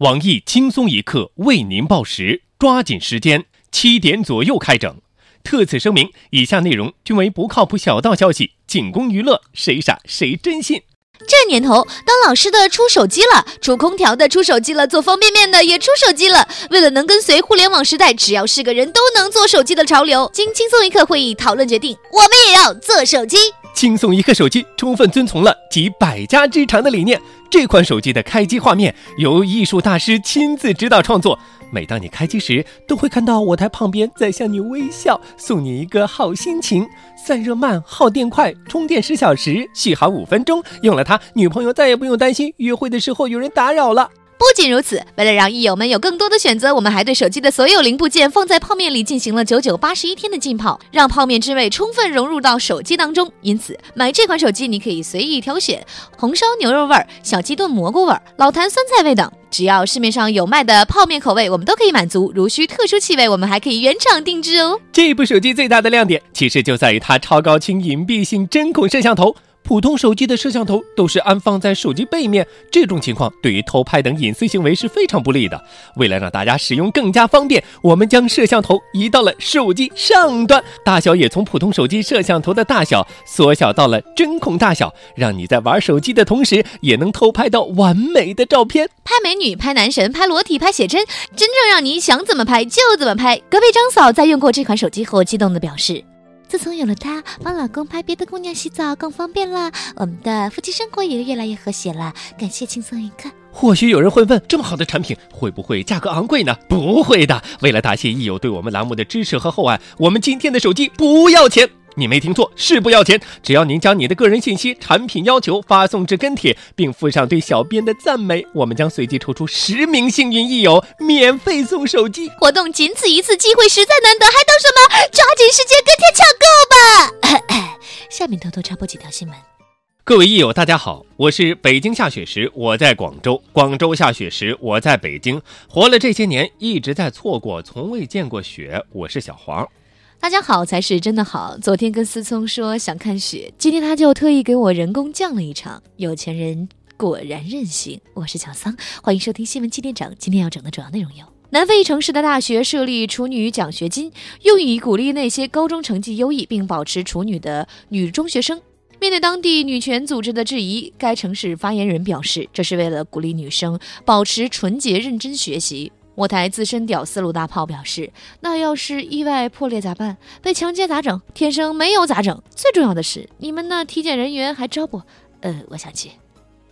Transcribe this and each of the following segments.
网易轻松一刻为您报时，抓紧时间，七点左右开整。特此声明，以下内容均为不靠谱小道消息，仅供娱乐，谁傻谁真信。这年头，当老师的出手机了，出空调的出手机了，做方便面的也出手机了。为了能跟随互联网时代，只要是个人都能做手机的潮流，经轻松一刻会议讨论决定，我们也要做手机。轻松一刻手机充分遵从了集百家之长的理念。这款手机的开机画面由艺术大师亲自指导创作，每当你开机时，都会看到我台旁边在向你微笑，送你一个好心情。散热慢，耗电快，充电十小时，续航五分钟。用了它，女朋友再也不用担心约会的时候有人打扰了。不仅如此，为了让益友们有更多的选择，我们还对手机的所有零部件放在泡面里进行了九九八十一天的浸泡，让泡面之味充分融入到手机当中。因此，买这款手机你可以随意挑选红烧牛肉味儿、小鸡炖蘑菇味儿、老坛酸菜味等，只要市面上有卖的泡面口味，我们都可以满足。如需特殊气味，我们还可以原厂定制哦。这部手机最大的亮点，其实就在于它超高清隐蔽性针孔摄像头。普通手机的摄像头都是安放在手机背面，这种情况对于偷拍等隐私行为是非常不利的。为了让大家使用更加方便，我们将摄像头移到了手机上端，大小也从普通手机摄像头的大小缩小到了针孔大小，让你在玩手机的同时也能偷拍到完美的照片。拍美女、拍男神、拍裸体、拍写真，真正让你想怎么拍就怎么拍。隔壁张嫂在用过这款手机后，激动地表示。自从有了它，帮老公拍别的姑娘洗澡更方便了，我们的夫妻生活也越来越和谐了。感谢轻松一刻。或许有人会问，这么好的产品会不会价格昂贵呢？不会的。为了答谢益友对我们栏目的支持和厚爱，我们今天的手机不要钱。你没听错，是不要钱。只要您将你的个人信息、产品要求发送至跟帖，并附上对小编的赞美，我们将随机抽出十名幸运益友，免费送手机。活动仅此一次，机会实在难得，还等什么？抓紧时间跟！下面偷偷插播几条新闻。各位益友，大家好，我是北京下雪时我在广州，广州下雪时我在北京。活了这些年，一直在错过，从未见过雪。我是小黄。大家好才是真的好。昨天跟思聪说想看雪，今天他就特意给我人工降了一场。有钱人果然任性。我是小桑，欢迎收听新闻七点整。今天要整的主要内容有：南非城市的大学设立处女奖学金，用以鼓励那些高中成绩优异并保持处女的女中学生。面对当地女权组织的质疑，该城市发言人表示，这是为了鼓励女生保持纯洁、认真学习。我台资深屌丝鲁大炮表示：“那要是意外破裂咋办？被强奸咋整？天生没有咋整？最重要的是，你们那体检人员还招不？呃，我想去。”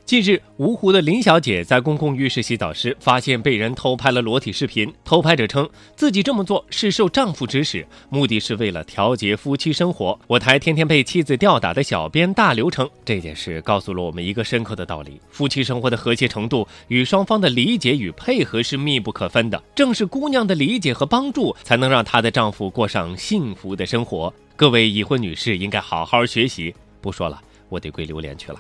近日，芜湖的林小姐在公共浴室洗澡时，发现被人偷拍了裸体视频。偷拍者称自己这么做是受丈夫指使，目的是为了调节夫妻生活。我台天天被妻子吊打的小编大流程，这件事告诉了我们一个深刻的道理：夫妻生活的和谐程度与双方的理解与配合是密不可分的。正是姑娘的理解和帮助，才能让她的丈夫过上幸福的生活。各位已婚女士应该好好学习。不说了，我得归榴莲去了。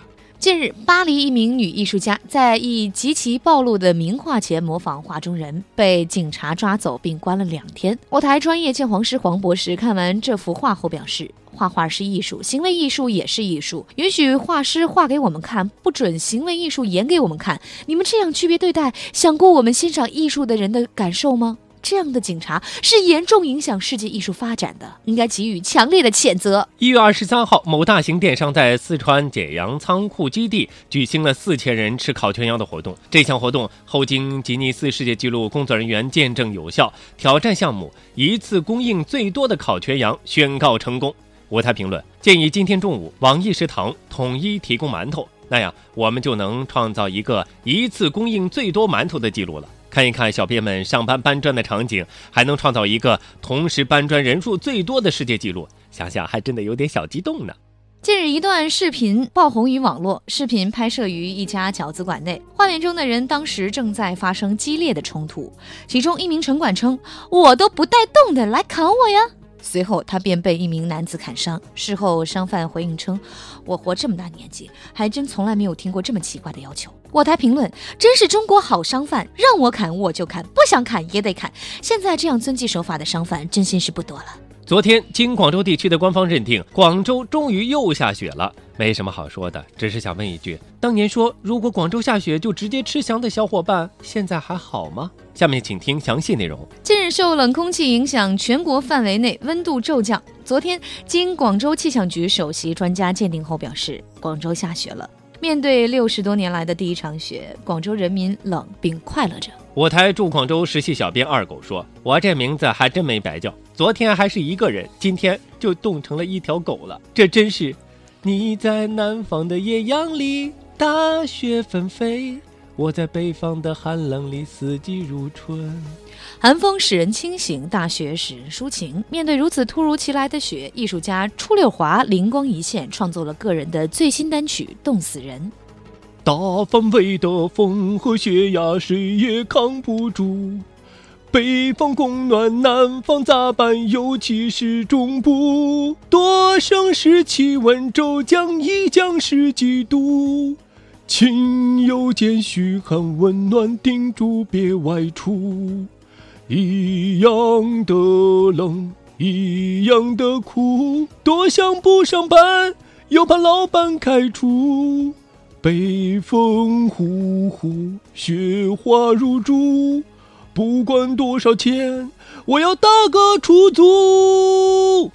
近日，巴黎一名女艺术家在以极其暴露的名画前模仿画中人，被警察抓走并关了两天。我台专业鉴黄师黄博士看完这幅画后表示：“画画是艺术，行为艺术也是艺术。允许画师画给我们看，不准行为艺术演给我们看。你们这样区别对待，想过我们欣赏艺术的人的感受吗？”这样的警察是严重影响世界艺术发展的，应该给予强烈的谴责。一月二十三号，某大型电商在四川简阳仓库基地举行了四千人吃烤全羊的活动。这项活动后经吉尼斯世界纪录工作人员见证有效，挑战项目一次供应最多的烤全羊宣告成功。我台评论建议：今天中午网易食堂统一提供馒头，那样我们就能创造一个一次供应最多馒头的记录了。看一看小编们上班搬砖的场景，还能创造一个同时搬砖人数最多的世界纪录，想想还真的有点小激动呢。近日，一段视频爆红于网络。视频拍摄于一家饺子馆内，画面中的人当时正在发生激烈的冲突。其中一名城管称：“我都不带动的，来砍我呀！”随后，他便被一名男子砍伤。事后，商贩回应称：“我活这么大年纪，还真从来没有听过这么奇怪的要求。”我台评论：“真是中国好商贩，让我砍我就砍，不想砍也得砍。现在这样遵纪守法的商贩，真心是不多了。”昨天，经广州地区的官方认定，广州终于又下雪了。没什么好说的，只是想问一句：当年说如果广州下雪就直接吃翔的小伙伴，现在还好吗？下面请听详细内容。近日受冷空气影响，全国范围内温度骤降。昨天，经广州气象局首席专家鉴定后表示，广州下雪了。面对六十多年来的第一场雪，广州人民冷并快乐着。我台驻广州实习小编二狗说：“我这名字还真没白叫，昨天还是一个人，今天就冻成了一条狗了。这真是，你在南方的艳阳里，大雪纷飞。”我在北方的寒冷里，四季如春。寒风使人清醒，大雪使人抒情。面对如此突如其来的雪，艺术家初六华灵光一现，创作了个人的最新单曲《冻死人》。大范围的风和雪呀，谁也扛不住。北方供暖，南方咋办？尤其是中部，多省市气温骤降一降十几度。亲友间嘘寒问暖，叮嘱别外出。一样的冷，一样的苦，多想不上班，又怕老板开除。北风呼呼，雪花如注，不管多少钱，我要打个出租。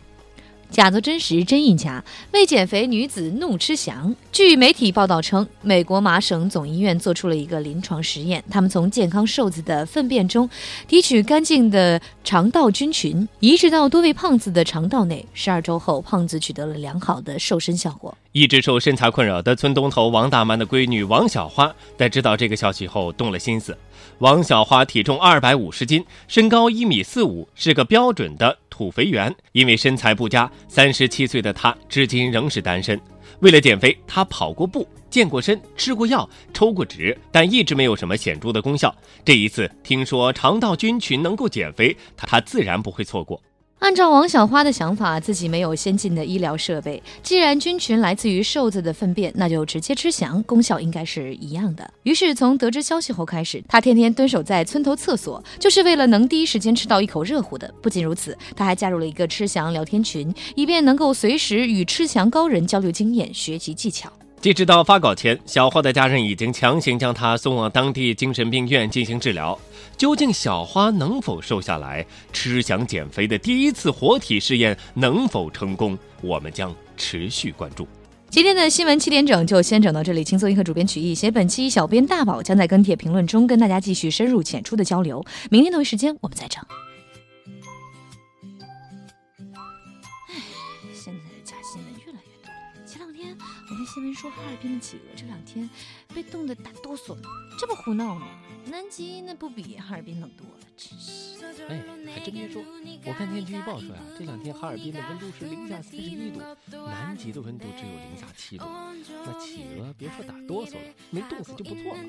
假作真实，真亦假。为减肥，女子怒吃翔。据媒体报道称，美国麻省总医院做出了一个临床实验，他们从健康瘦子的粪便中提取干净的肠道菌群，移植到多位胖子的肠道内。十二周后，胖子取得了良好的瘦身效果。一直受身材困扰的村东头王大妈的闺女王小花，在知道这个消息后动了心思。王小花体重二百五十斤，身高一米四五，是个标准的土肥圆。因为身材不佳，三十七岁的她至今仍是单身。为了减肥，她跑过步、健过身、吃过药、抽过脂，但一直没有什么显著的功效。这一次听说肠道菌群能够减肥，她自然不会错过。按照王小花的想法，自己没有先进的医疗设备，既然菌群来自于瘦子的粪便，那就直接吃翔，功效应该是一样的。于是从得知消息后开始，他天天蹲守在村头厕所，就是为了能第一时间吃到一口热乎的。不仅如此，他还加入了一个吃翔聊天群，以便能够随时与吃翔高人交流经验、学习技巧。截止到发稿前，小花的家人已经强行将她送往当地精神病院进行治疗。究竟小花能否瘦下来？吃翔减肥的第一次活体试验能否成功？我们将持续关注。今天的新闻七点整就先整到这里。轻松一刻主编曲艺，写本期小编大宝将在跟帖评论中跟大家继续深入浅出的交流。明天同一时间我们再整现在假。新闻越来越前两天我看新闻说哈尔滨的企鹅这两天被冻得打哆嗦，这不胡闹吗？南极那不比哈尔滨冷多了，哎，还真别说，我看天气预报说呀，这两天哈尔滨的温度是零下四十一度，南极的温度只有零下七度。那企鹅别说打哆嗦了，没冻死就不错了。